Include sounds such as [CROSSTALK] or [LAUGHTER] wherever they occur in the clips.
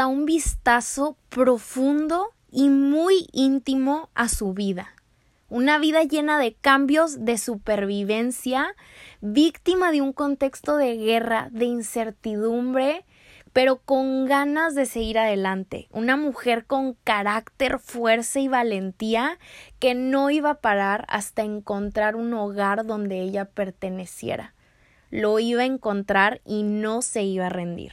da un vistazo profundo y muy íntimo a su vida. Una vida llena de cambios, de supervivencia, víctima de un contexto de guerra, de incertidumbre, pero con ganas de seguir adelante. Una mujer con carácter, fuerza y valentía que no iba a parar hasta encontrar un hogar donde ella perteneciera. Lo iba a encontrar y no se iba a rendir.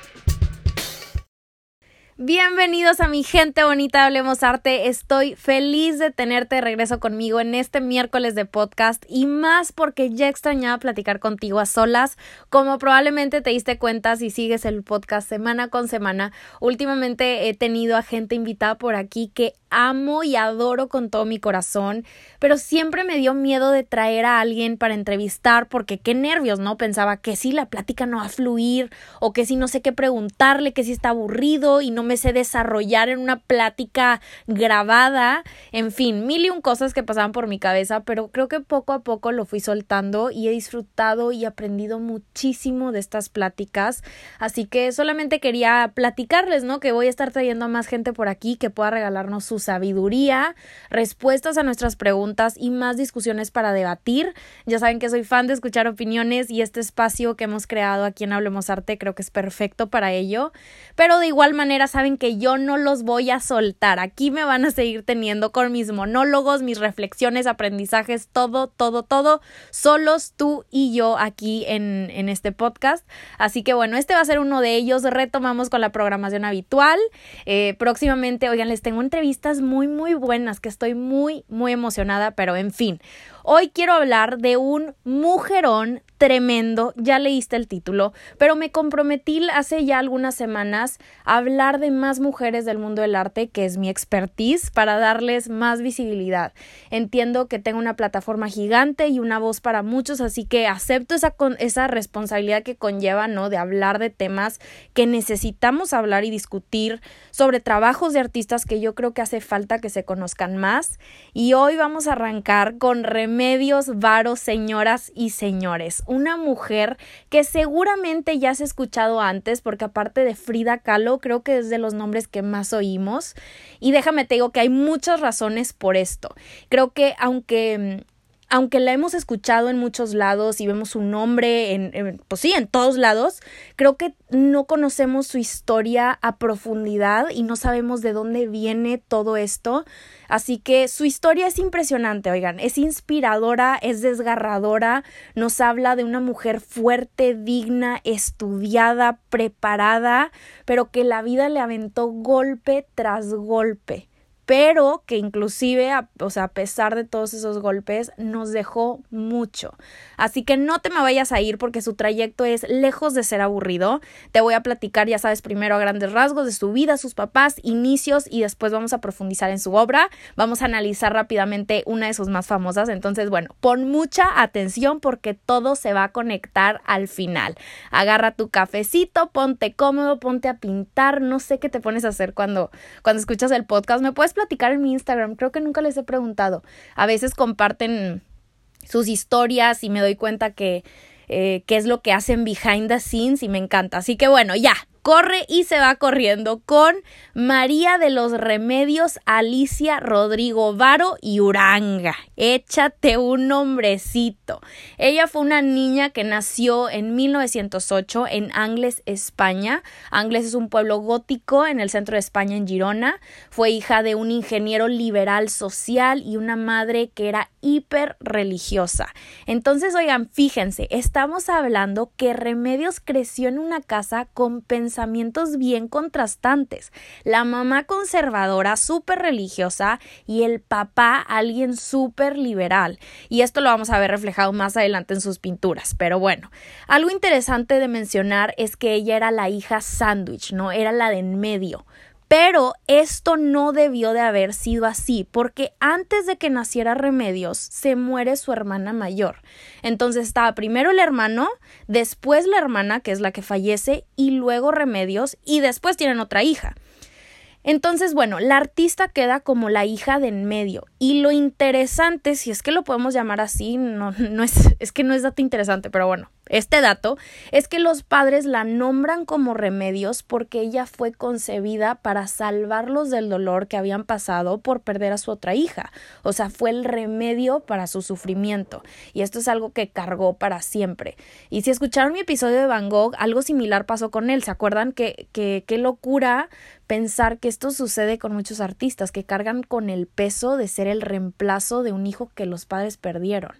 Bienvenidos a mi gente bonita, hablemos arte. Estoy feliz de tenerte de regreso conmigo en este miércoles de podcast y más porque ya extrañaba platicar contigo a solas. Como probablemente te diste cuenta si sigues el podcast semana con semana, últimamente he tenido a gente invitada por aquí que amo y adoro con todo mi corazón, pero siempre me dio miedo de traer a alguien para entrevistar porque qué nervios, ¿no? Pensaba que si la plática no va a fluir o que si no sé qué preguntarle, que si está aburrido y no me sé desarrollar en una plática grabada, en fin, mil y un cosas que pasaban por mi cabeza, pero creo que poco a poco lo fui soltando y he disfrutado y aprendido muchísimo de estas pláticas, así que solamente quería platicarles, ¿no? Que voy a estar trayendo a más gente por aquí que pueda regalarnos sus sabiduría, respuestas a nuestras preguntas y más discusiones para debatir. Ya saben que soy fan de escuchar opiniones y este espacio que hemos creado aquí en Hablemos Arte creo que es perfecto para ello. Pero de igual manera saben que yo no los voy a soltar. Aquí me van a seguir teniendo con mis monólogos, mis reflexiones, aprendizajes, todo, todo, todo, solos tú y yo aquí en, en este podcast. Así que bueno, este va a ser uno de ellos. Retomamos con la programación habitual. Eh, próximamente, oigan, les tengo entrevistas muy, muy buenas que estoy muy, muy emocionada, pero en fin, Hoy quiero hablar de un mujerón tremendo, ya leíste el título, pero me comprometí hace ya algunas semanas a hablar de más mujeres del mundo del arte, que es mi expertise, para darles más visibilidad. Entiendo que tengo una plataforma gigante y una voz para muchos, así que acepto esa, esa responsabilidad que conlleva, ¿no? De hablar de temas que necesitamos hablar y discutir sobre trabajos de artistas que yo creo que hace falta que se conozcan más. Y hoy vamos a arrancar con medios varos, señoras y señores. Una mujer que seguramente ya has escuchado antes, porque aparte de Frida Kahlo, creo que es de los nombres que más oímos. Y déjame te digo que hay muchas razones por esto. Creo que aunque aunque la hemos escuchado en muchos lados y vemos su nombre en, pues sí, en todos lados, creo que no conocemos su historia a profundidad y no sabemos de dónde viene todo esto. Así que su historia es impresionante, oigan, es inspiradora, es desgarradora, nos habla de una mujer fuerte, digna, estudiada, preparada, pero que la vida le aventó golpe tras golpe pero que inclusive, a, o sea, a pesar de todos esos golpes, nos dejó mucho. Así que no te me vayas a ir porque su trayecto es lejos de ser aburrido. Te voy a platicar, ya sabes, primero a grandes rasgos de su vida, sus papás, inicios y después vamos a profundizar en su obra. Vamos a analizar rápidamente una de sus más famosas. Entonces, bueno, pon mucha atención porque todo se va a conectar al final. Agarra tu cafecito, ponte cómodo, ponte a pintar. No sé qué te pones a hacer cuando, cuando escuchas el podcast. Me puedes platicar en mi Instagram, creo que nunca les he preguntado. A veces comparten sus historias y me doy cuenta que eh, qué es lo que hacen behind the scenes y me encanta. Así que bueno, ya, corre y se va corriendo con María de los Remedios, Alicia Rodrigo Varo y Uranga. Échate un nombrecito. Ella fue una niña que nació en 1908 en Angles, España. Angles es un pueblo gótico en el centro de España, en Girona. Fue hija de un ingeniero liberal social y una madre que era hiper religiosa. Entonces, oigan, fíjense, estamos hablando que Remedios creció en una casa con pensamientos bien contrastantes. La mamá conservadora, súper religiosa y el papá alguien súper liberal. Y esto lo vamos a ver reflejado más adelante en sus pinturas. Pero bueno, algo interesante de mencionar es que ella era la hija sándwich, ¿no? Era la de en medio Pero esto no debió de haber sido así, porque antes de que naciera Remedios, se muere su hermana mayor. Entonces estaba primero el hermano, después la hermana, que es la que fallece, y luego Remedios, y después tienen otra hija. Entonces, bueno, la artista queda como la hija de en medio. Y lo interesante, si es que lo podemos llamar así, no, es, es que no es dato interesante, pero bueno, este dato es que los padres la nombran como remedios porque ella fue concebida para salvarlos del dolor que habían pasado por perder a su otra hija. O sea, fue el remedio para su sufrimiento. Y esto es algo que cargó para siempre. Y si escucharon mi episodio de Van Gogh, algo similar pasó con él. ¿Se acuerdan que qué locura pensar que esto sucede con muchos artistas que cargan con el peso de ser el reemplazo de un hijo que los padres perdieron?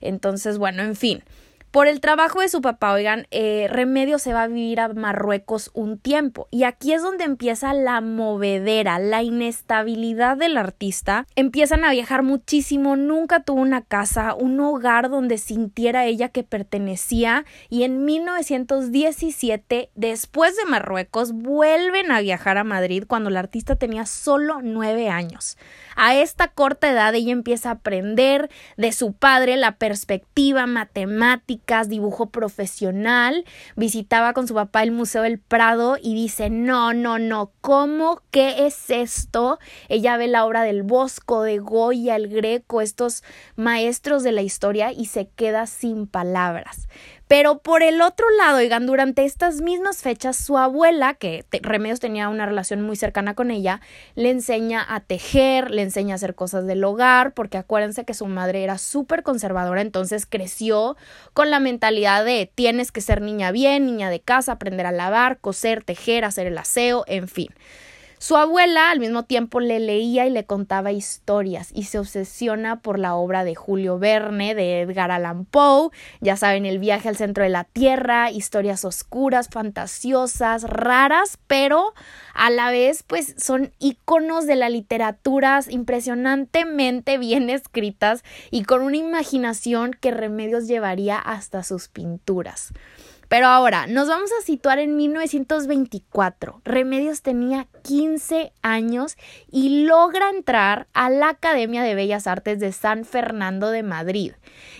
Entonces, bueno, en fin. Por el trabajo de su papá, oigan, eh, Remedio se va a vivir a Marruecos un tiempo. Y aquí es donde empieza la movedera, la inestabilidad del artista. Empiezan a viajar muchísimo, nunca tuvo una casa, un hogar donde sintiera ella que pertenecía. Y en 1917, después de Marruecos, vuelven a viajar a Madrid cuando el artista tenía solo nueve años. A esta corta edad ella empieza a aprender de su padre la perspectiva, dibujo profesional. Visitaba con su papá el Museo del Prado y dice, no, no, no, ¿cómo? ¿Qué es esto? Ella ve la obra del Bosco, de Goya, el Greco, estos maestros de la historia y se queda sin palabras. Pero por el otro lado, oigan, durante estas mismas fechas, su abuela, que Remedios tenía una relación muy cercana con ella, le enseña a tejer, le enseña a hacer cosas del hogar, porque acuérdense que su madre era súper conservadora, entonces creció con la mentalidad de tienes que ser niña bien, niña de casa, aprender a lavar, coser, tejer, hacer el aseo, en fin. Su abuela al mismo tiempo le leía y le contaba historias y se obsesiona por la obra de Julio Verne, de Edgar Allan Poe, ya saben, el viaje al centro de la Tierra, historias oscuras, fantasiosas, raras, pero a la vez pues son iconos de la literatura impresionantemente bien [LAUGHS] escritas y con una imaginación que Remedios llevaría hasta sus pinturas. Pero ahora, nos vamos a situar en 1924. Remedios tenía 15 años y logra entrar a la Academia de Bellas Artes de San Fernando de Madrid.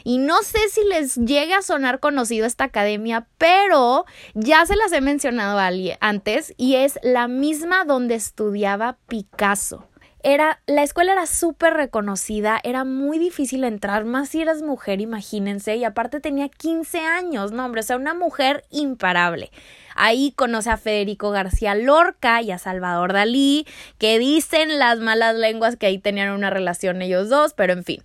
Y no sé si les llega a sonar conocido esta academia, pero ya se las he mencionado antes y es la misma donde estudiaba Picasso era, la escuela era súper reconocida, era muy difícil entrar, más si eras mujer, imagínense, y aparte tenía 15 años, no hombre, o sea, una mujer imparable. Ahí conoce a Federico García Lorca y a Salvador Dalí, que dicen las malas lenguas que ahí tenían una relación ellos dos, pero en fin.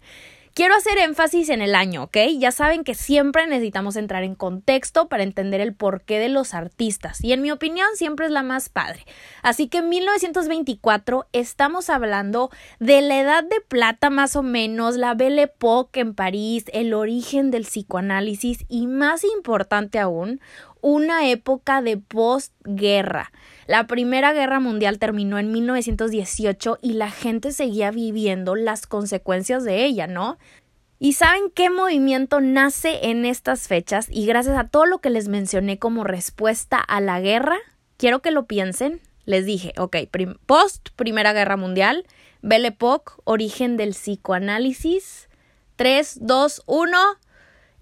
Quiero hacer énfasis en el año, ¿ok? Ya saben que siempre necesitamos entrar en contexto para entender el porqué de los artistas y en mi opinión siempre es la más padre. Así que en 1924 estamos hablando de la edad de plata más o menos, la Belle Époque en París, el origen del psicoanálisis y más importante aún, una época de postguerra. La Primera Guerra Mundial terminó en 1918 y la gente seguía viviendo las consecuencias de ella, ¿no? ¿Y saben qué movimiento nace en estas fechas? Y gracias a todo lo que les mencioné como respuesta a la guerra, quiero que lo piensen. Les dije, ok, post Primera Guerra Mundial, Belle Époque, origen del psicoanálisis. 3, 2, 1.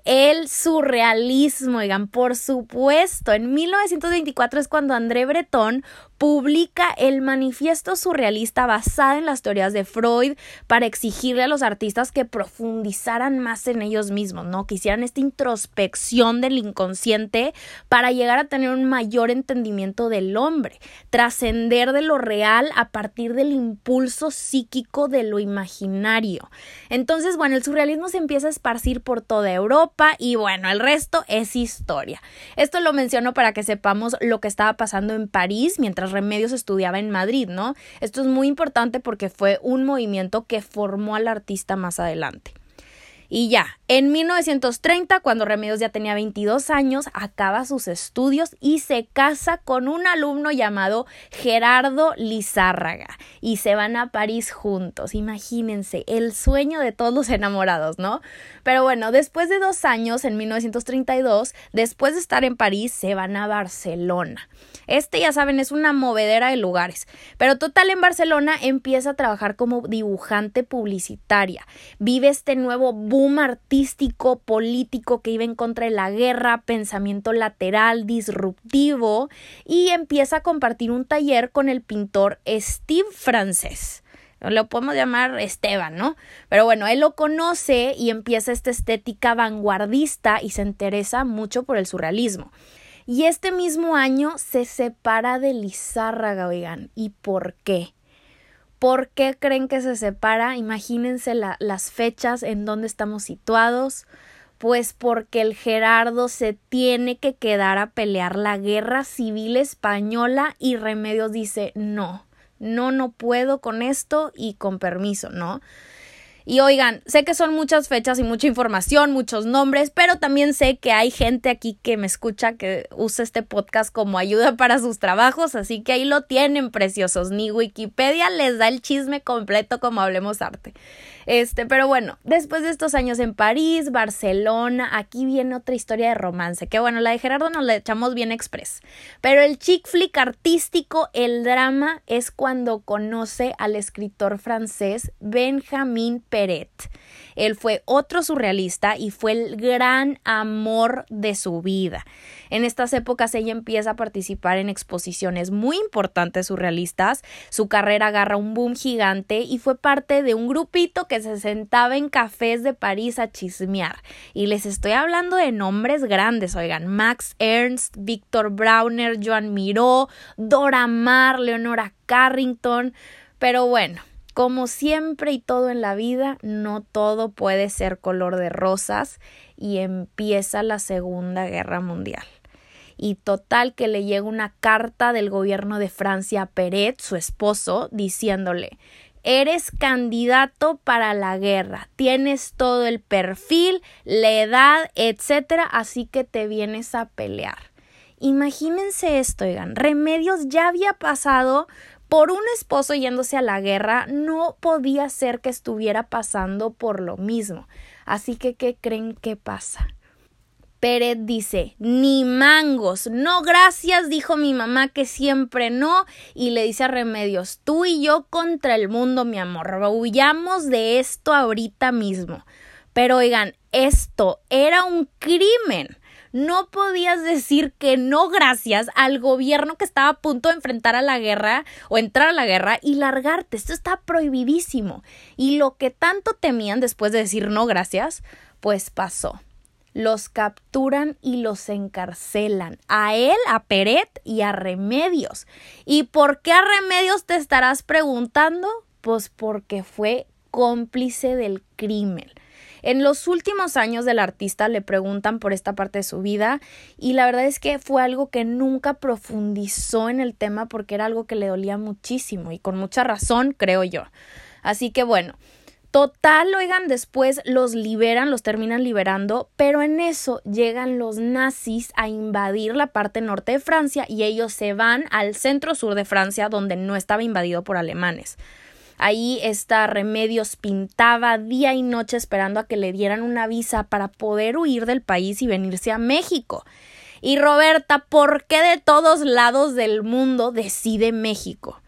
El surrealismo, oigan, por supuesto. En 1924 es cuando André Breton publica el manifiesto surrealista basado en las teorías de Freud para exigirle a los artistas que profundizaran más en ellos mismos, ¿no? Que hicieran esta introspección del inconsciente para llegar a tener un mayor entendimiento del hombre, trascender de lo real a partir del impulso psíquico de lo imaginario. Entonces, bueno, el surrealismo se empieza a esparcir por toda Europa y bueno, el resto es historia. Esto lo menciono para que sepamos lo que estaba pasando en París mientras Remedios estudiaba en Madrid, ¿no? Esto es muy importante porque fue un movimiento que formó al artista más adelante. Y ya, En 1930, cuando Remedios ya tenía 22 años, acaba sus estudios y se casa con un alumno llamado Gerardo Lizárraga y se van a París juntos. Imagínense, el sueño de todos los enamorados, ¿no? Pero bueno, después de dos años, en 1932, después de estar en París, se van a Barcelona. Este, ya saben, es una movedera de lugares. Pero total, en Barcelona empieza a trabajar como dibujante publicitaria. Vive este nuevo boom artístico, político que iba en contra de la guerra, pensamiento lateral, disruptivo, y empieza a compartir un taller con el pintor Steve Frances lo podemos llamar Esteban, ¿no? Pero bueno, él lo conoce y empieza esta estética vanguardista y se interesa mucho por el surrealismo. Y este mismo año se separa de Lizárraga, oigan. ¿Y por qué? ¿Por qué creen que se separa? Imagínense las fechas en donde estamos situados. Pues porque el Gerardo se tiene que quedar a pelear la guerra civil española y Remedios dice no, no, no puedo con esto y con permiso, ¿no? Y oigan, sé que son muchas fechas y mucha información, muchos nombres, pero también sé que hay gente aquí que me escucha que usa este podcast como ayuda para sus trabajos, así que ahí lo tienen, preciosos. Ni Wikipedia les da el chisme completo como hablemos arte. Este, pero bueno, después de estos años en París, Barcelona, aquí viene otra historia de romance, que bueno, la de Gerardo nos la echamos bien express. Pero el chick flick artístico, el drama, es cuando conoce al escritor francés Benjamin Peret. Él fue otro surrealista y fue el gran amor de su vida. En estas épocas ella empieza a participar en exposiciones muy importantes surrealistas. Su carrera agarra un boom gigante y fue parte de un grupito que se sentaba en cafés de París a chismear. Y les estoy hablando de nombres grandes, oigan, Max Ernst, Víctor Brauner, Joan Miró, Dora Maar, Leonora Carrington. Pero bueno, como siempre y todo en la vida, no todo puede ser color de rosas y empieza la Segunda Guerra Mundial y total que le llega una carta del gobierno de Francia a Peret, su esposo, diciéndole Eres candidato para la guerra, tienes todo el perfil, la edad, etcétera, así que te vienes a pelear. Imagínense esto, oigan, Remedios ya había pasado por un esposo yéndose a la guerra, no podía ser que estuviera pasando por lo mismo. Así que, ¿qué creen que pasa? Pérez dice, ni mangos, no gracias, dijo mi mamá que siempre no, y le dice a Remedios, tú y yo contra el mundo, mi amor, huyamos de esto ahorita mismo. Pero oigan, esto era un crimen. No podías decir que no gracias al gobierno que estaba a punto de enfrentar a la guerra o entrar a la guerra y largarte. Esto está prohibidísimo. Y lo que tanto temían después de decir no gracias, pues pasó los capturan y los encarcelan. A él, a Peret y a Remedios. ¿Y por qué a Remedios te estarás preguntando? Pues porque fue cómplice del crimen. En los últimos años del artista le preguntan por esta parte de su vida y la verdad es que fue algo que nunca profundizó en el tema porque era algo que le dolía muchísimo y con mucha razón, creo yo. Así que bueno, Total, oigan, después los liberan, los terminan liberando, pero en eso llegan los nazis a invadir la parte norte de Francia y ellos se van al centro sur de Francia donde no estaba invadido por alemanes. Ahí está Remedios pintaba día y noche esperando a que le dieran una visa para poder huir del país y venirse a México. Y Roberta, ¿por qué de todos lados del mundo decide México?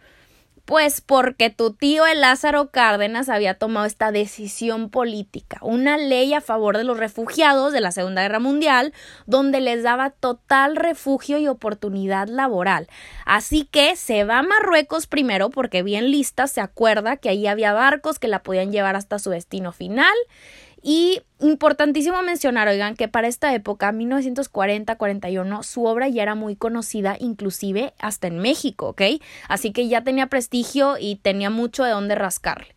Pues porque tu tío el Lázaro Cárdenas había tomado esta decisión política, una ley a favor de los refugiados de la Segunda Guerra Mundial, donde les daba total refugio y oportunidad laboral. Así que se va a Marruecos primero porque bien lista se acuerda que ahí había barcos que la podían llevar hasta su destino final y importantísimo mencionar, oigan, que para esta época, 1940-41, su obra ya era muy conocida, inclusive hasta en México, ¿ok? Así que ya tenía prestigio y tenía mucho de dónde rascarle.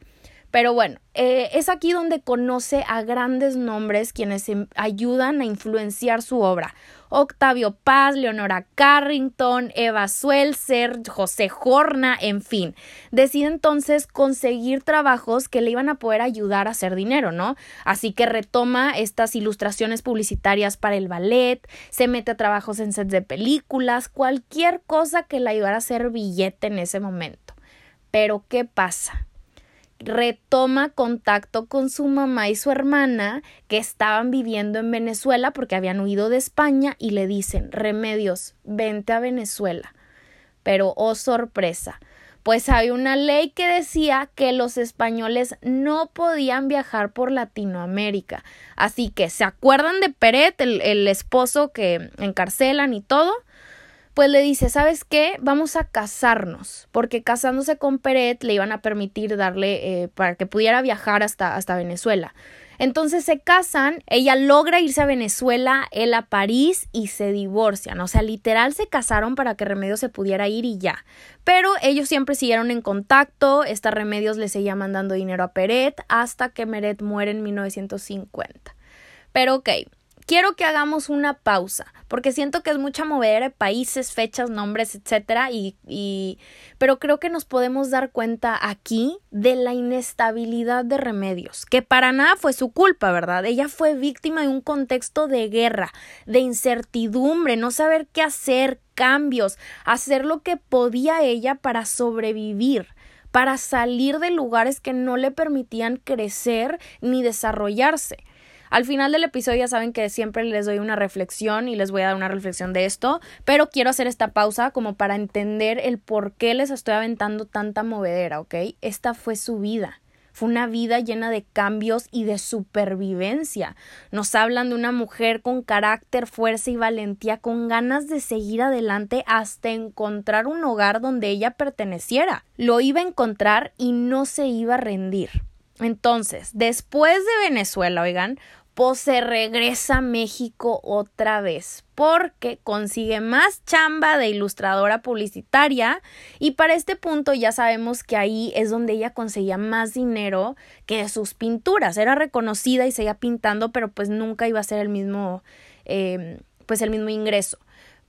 Pero bueno, eh, es aquí donde conoce a grandes nombres quienes ayudan a influenciar su obra. Octavio Paz, Leonora Carrington, Eva Suelzer, José Jorna, en fin. Decide entonces conseguir trabajos que le iban a poder ayudar a hacer dinero, ¿no? Así que retoma estas ilustraciones publicitarias para el ballet, se mete a trabajos en sets de películas, cualquier cosa que le ayudara a hacer billete en ese momento. Pero ¿qué pasa? Retoma contacto con su mamá y su hermana que estaban viviendo en Venezuela porque habían huido de España y le dicen Remedios, vente a Venezuela. Pero, oh sorpresa, pues hay una ley que decía que los españoles no podían viajar por Latinoamérica. Así que, ¿se acuerdan de Peret, el, el esposo que encarcelan y todo? Pues le dice, ¿sabes qué? Vamos a casarnos, porque casándose con Peret le iban a permitir darle eh, para que pudiera viajar hasta, hasta Venezuela. Entonces se casan, ella logra irse a Venezuela, él a París y se divorcian. O sea, literal se casaron para que Remedios se pudiera ir y ya. Pero ellos siempre siguieron en contacto, esta Remedios le seguía mandando dinero a Peret hasta que Meret muere en 1950. Pero ok, quiero que hagamos una pausa, porque siento que es mucha mover países, fechas, nombres, etcétera, y, y, pero creo que nos podemos dar cuenta aquí de la inestabilidad de Remedios, que para nada fue su culpa, ¿verdad? Ella fue víctima de un contexto de guerra, de incertidumbre, no saber qué hacer, cambios, hacer lo que podía ella para sobrevivir para salir de lugares que no le permitían crecer ni desarrollarse. Al final del episodio ya saben que siempre les doy una reflexión y les voy a dar una reflexión de esto, pero quiero hacer esta pausa como para entender el por qué les estoy aventando tanta movedera, ¿ok? Esta fue su vida. Fue una vida llena de cambios y de supervivencia. Nos hablan de una mujer con carácter, fuerza y valentía, con ganas de seguir adelante hasta encontrar un hogar donde ella perteneciera. Lo iba a encontrar y no se iba a rendir. Entonces, después de Venezuela, oigan, pues se regresa a México otra vez porque consigue más chamba de ilustradora publicitaria y para este punto ya sabemos que ahí es donde ella conseguía más dinero que de sus pinturas. Era reconocida y seguía pintando, pero pues nunca iba a ser el mismo, em, pues el mismo ingreso.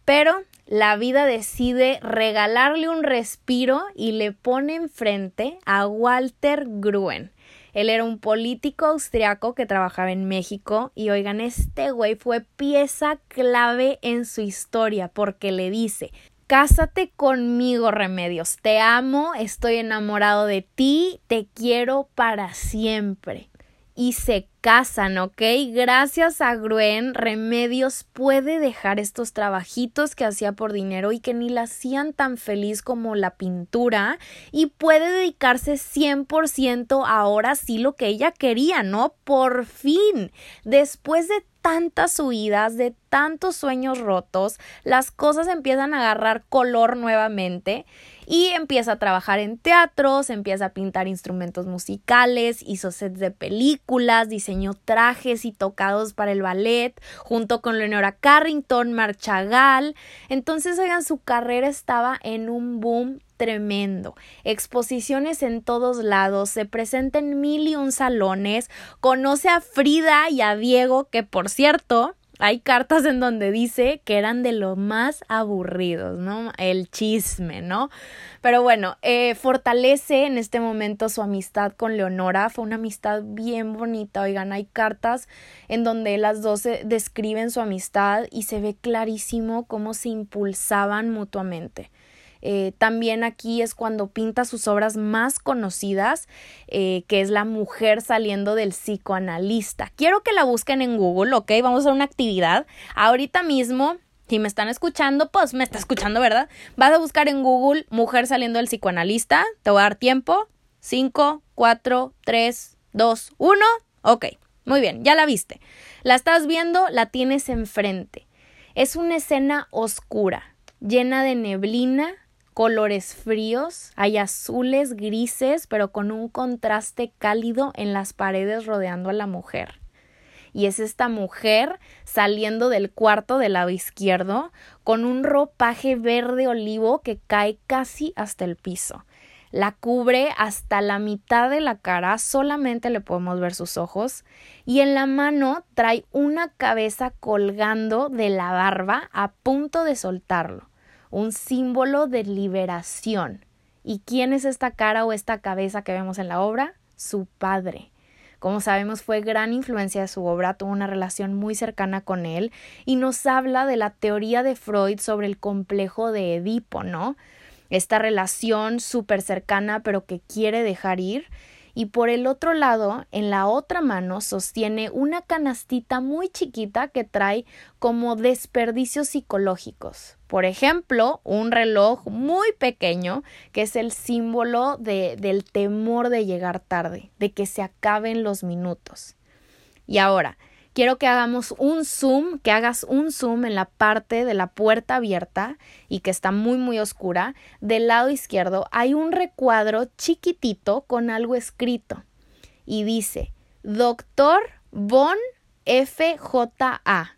Pero la vida decide regalarle un respiro y le pone enfrente a Walter Gruen él era un político austriaco que trabajaba en México y oigan, este güey fue pieza clave en su historia porque le dice, Cásate conmigo, Remedios. Te amo, estoy enamorado de ti, te quiero para siempre y se casan, ¿ok? Gracias a Gruen, Remedios puede dejar estos trabajitos que hacía por dinero y que ni la hacían tan feliz como la pintura y puede dedicarse 100% ahora sí lo que ella quería, ¿no? Por fin, después de tantas huidas, de tantos sueños rotos, las cosas empiezan a agarrar color nuevamente y empieza a trabajar en teatros, empieza a pintar instrumentos musicales, hizo sets de películas, diseñó trajes y tocados para el ballet, junto con Leonora Carrington, Marchagal. Entonces, oigan, su carrera estaba en un boom tremendo. Exposiciones en todos lados, se presenta en mil y un salones, conoce a Frida y a Diego, que por cierto, hay cartas en donde dice que eran de los más aburridos, ¿no? El chisme, ¿no? Pero bueno, eh, fortalece en este momento su amistad con Leonora. Fue una amistad bien bonita. Oigan, hay cartas en donde las dos describen su amistad y se ve clarísimo cómo se impulsaban mutuamente. Eh, también aquí es cuando pinta sus obras más conocidas, eh, que es La mujer saliendo del psicoanalista. Quiero que la busquen en Google, ¿ok? Vamos a una actividad. Ahorita mismo si me están escuchando, pues me está escuchando, ¿verdad? Vas a buscar en Google mujer saliendo del psicoanalista. Te voy a dar tiempo. 5, 4, 3, 2, 1. Ok, muy bien, ya la viste. La estás viendo, la tienes enfrente. Es una escena oscura, llena de neblina, colores fríos, hay azules, grises, pero con un contraste cálido en las paredes rodeando a la mujer. Y es esta mujer saliendo del cuarto del lado izquierdo con un ropaje verde olivo que cae casi hasta el piso. La cubre hasta la mitad de la cara, solamente le podemos ver sus ojos, y en la mano trae una cabeza colgando de la barba a punto de soltarlo, un símbolo de liberación. ¿Y quién es esta cara o esta cabeza que vemos en la obra? Su padre. Como sabemos, fue gran influencia de su obra, tuvo una relación muy cercana con él y nos habla de la teoría de Freud sobre el complejo de Edipo, ¿no? esta relación súper cercana pero que quiere dejar ir y por el otro lado, en la otra mano, sostiene una canastita muy chiquita que trae como desperdicios psicológicos. Por ejemplo, un reloj muy pequeño que es el símbolo de, del temor de llegar tarde, de que se acaben los minutos. Y ahora, quiero que hagamos un zoom, que hagas un zoom en la parte de la puerta abierta y que está muy muy oscura. Del lado izquierdo hay un recuadro chiquitito con algo escrito y dice Doctor Von FJA.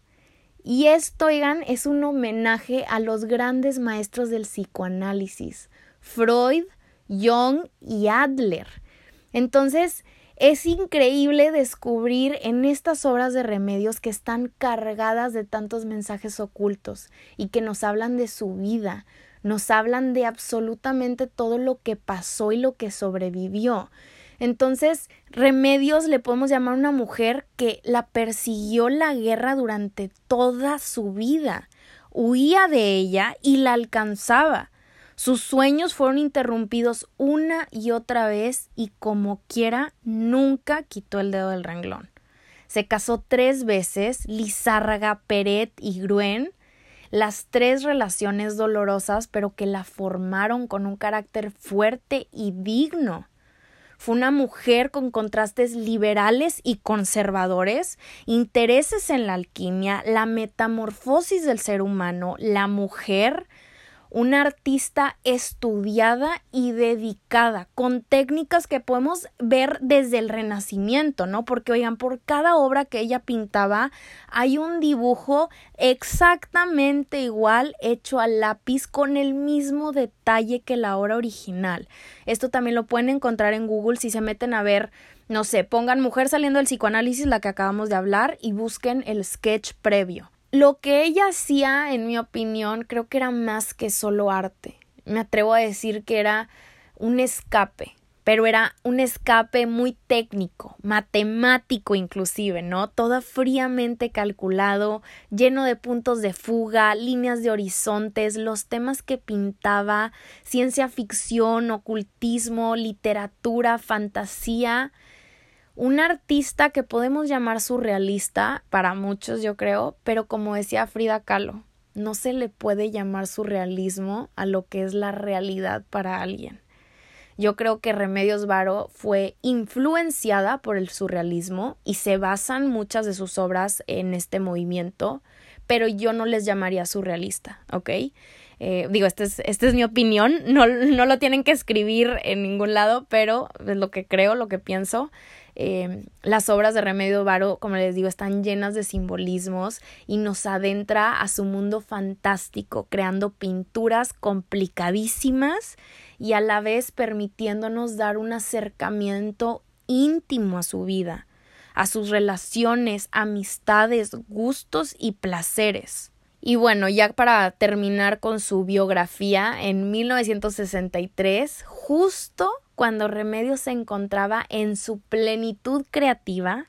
Y esto, oigan, es un homenaje a los grandes maestros del psicoanálisis, Freud, Jung y Adler. Entonces, es increíble descubrir en estas obras de remedios que están cargadas de tantos mensajes ocultos y que nos hablan de su vida, nos hablan de absolutamente todo lo que pasó y lo que sobrevivió. Entonces, Remedios le podemos llamar a una mujer que la persiguió la guerra durante toda su vida, huía de ella y la alcanzaba. Sus sueños fueron interrumpidos una y otra vez y como quiera nunca quitó el dedo del renglón. Se casó tres veces, Lizárraga, Peret y Gruen, las tres relaciones dolorosas pero que la formaron con un carácter fuerte y digno. Fue una mujer con contrastes liberales y conservadores, intereses en la alquimia, la metamorfosis del ser humano, la mujer, una artista estudiada y dedicada, con técnicas que podemos ver desde el Renacimiento, ¿no? Porque, oigan, por cada obra que ella pintaba hay un dibujo exactamente igual hecho a lápiz con el mismo detalle que la obra original. Esto también lo pueden encontrar en Google si se meten a ver no sé, pongan mujer saliendo del psicoanálisis, la que acabamos de hablar, y busquen el sketch previo. Lo que ella hacía, en mi opinión, creo que era más que solo arte. Me atrevo a decir que era un escape, pero era un escape muy técnico, matemático inclusive, ¿no? Todo fríamente calculado, lleno de puntos de fuga, líneas de horizontes, los temas que pintaba, ciencia ficción, ocultismo, literatura, fantasía, un artista que podemos llamar surrealista para muchos, yo creo, pero como decía Frida Kahlo, no se le puede llamar surrealismo a lo que es la realidad para alguien. Yo creo que Remedios Varo fue influenciada por el surrealismo y se basan muchas de sus obras en este movimiento, pero yo no les llamaría surrealista, ¿ok? Eh, digo, esta es, esta es mi opinión, no, no lo tienen que escribir en ningún lado, pero es lo que creo, lo que pienso. Eh, las obras de Remedio Varo, como les digo, están llenas de simbolismos y nos adentra a su mundo fantástico, creando pinturas complicadísimas y a la vez permitiéndonos dar un acercamiento íntimo a su vida, a sus relaciones, amistades, gustos y placeres. Y bueno, ya para terminar con su biografía, en 1963, justo cuando Remedios se encontraba en su plenitud creativa,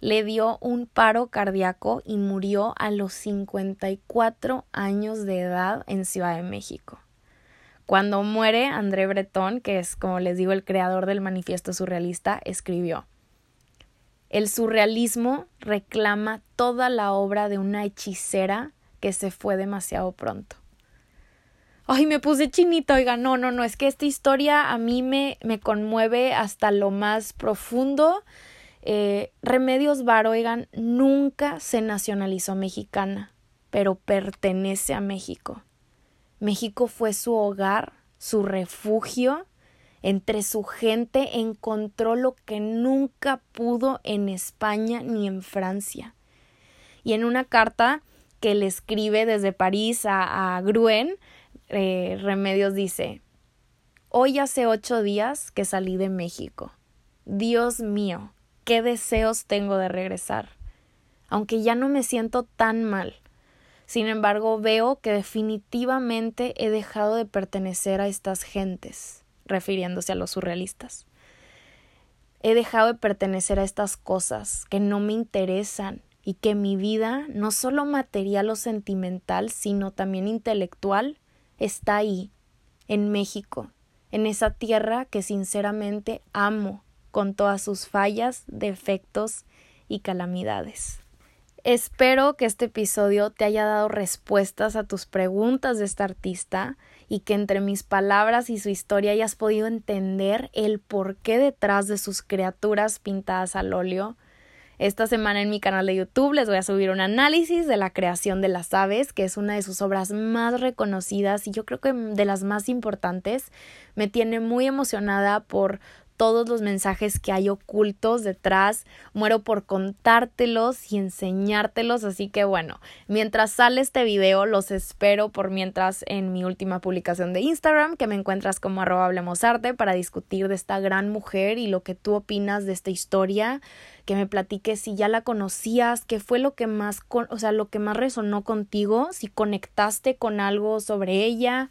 le dio un paro cardíaco y murió a los 54 años de edad en Ciudad de México. Cuando muere, André Breton, que es, como les digo, el creador del manifiesto surrealista, escribió El surrealismo reclama toda la obra de una hechicera que se fue demasiado pronto ay, me puse chinita, oiga, no, no, no, es que esta historia a mí me, me conmueve hasta lo más profundo. Eh, Remedios Bar, oigan, nunca se nacionalizó mexicana, pero pertenece a México. México fue su hogar, su refugio, entre su gente encontró lo que nunca pudo en España ni en Francia. Y en una carta que le escribe desde París a, a Gruen, eh, Remedios dice, Hoy hace ocho días que salí de México. Dios mío, qué deseos tengo de regresar. Aunque ya no me siento tan mal. Sin embargo, veo que definitivamente he dejado de pertenecer a estas gentes, refiriéndose a los surrealistas. He dejado de pertenecer a estas cosas que no me interesan y que mi vida, no solo material o sentimental, sino también intelectual, está ahí, en México, en esa tierra que sinceramente amo con todas sus fallas, defectos y calamidades. Espero que este episodio te haya dado respuestas a tus preguntas de esta artista y que entre mis palabras y su historia hayas podido entender el porqué detrás de sus criaturas pintadas al óleo. Esta semana en mi canal de YouTube les voy a subir un análisis de la creación de las aves, que es una de sus obras más reconocidas y yo creo que de las más importantes. Me tiene muy emocionada por todos los mensajes que hay ocultos detrás. Muero por contártelos y enseñártelos. Así que bueno, mientras sale este video, los espero por mientras en mi última publicación de Instagram, que me encuentras como arroba para discutir de esta gran mujer y lo que tú opinas de esta historia que me platiques si ya la conocías, qué fue lo que más, o sea, lo que más resonó contigo, si conectaste con algo sobre ella,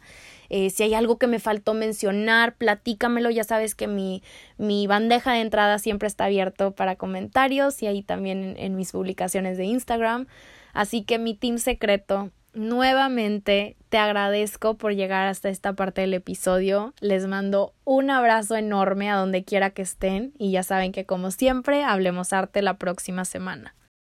eh, si hay algo que me faltó mencionar, platícamelo, ya sabes que mi, mi bandeja de entrada siempre está abierto para comentarios y ahí también en, en mis publicaciones de Instagram. Así que mi team secreto Nuevamente te agradezco por llegar hasta esta parte del episodio. Les mando un abrazo enorme a donde quiera que estén y ya saben que como siempre hablemos arte la próxima semana.